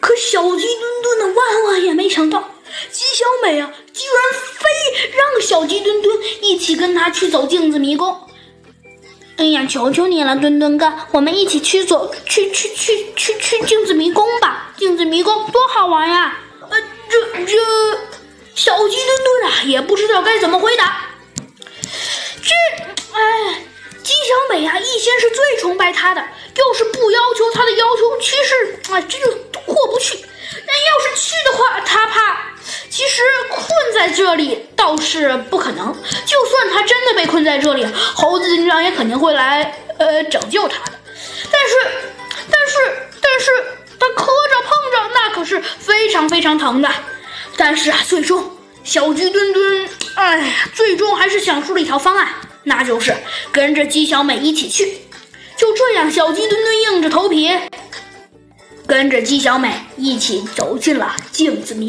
可小鸡墩墩呢，万万也没想到，鸡小美啊，居然非让小鸡墩墩一起跟他去走镜子迷宫。哎呀，求求你了，墩墩哥，我们一起去走，去去去去去镜子迷宫吧！镜子迷宫多好玩呀！呃，这这，小鸡墩墩啊，也不知道该怎么回答。啊，一心是最崇拜他的，要是不要求他的要求，其实啊，这就过不去。但要是去的话，他怕。其实困在这里倒是不可能。就算他真的被困在这里，猴子警长也肯定会来呃拯救他的。但是，但是，但是他磕着碰着，那可是非常非常疼的。但是啊，最终小鸡墩墩，哎呀，最终还是想出了一条方案，那就是跟着姬小美一起去。就这样，小鸡墩墩硬着头皮跟着姬小美一起走进了镜子迷。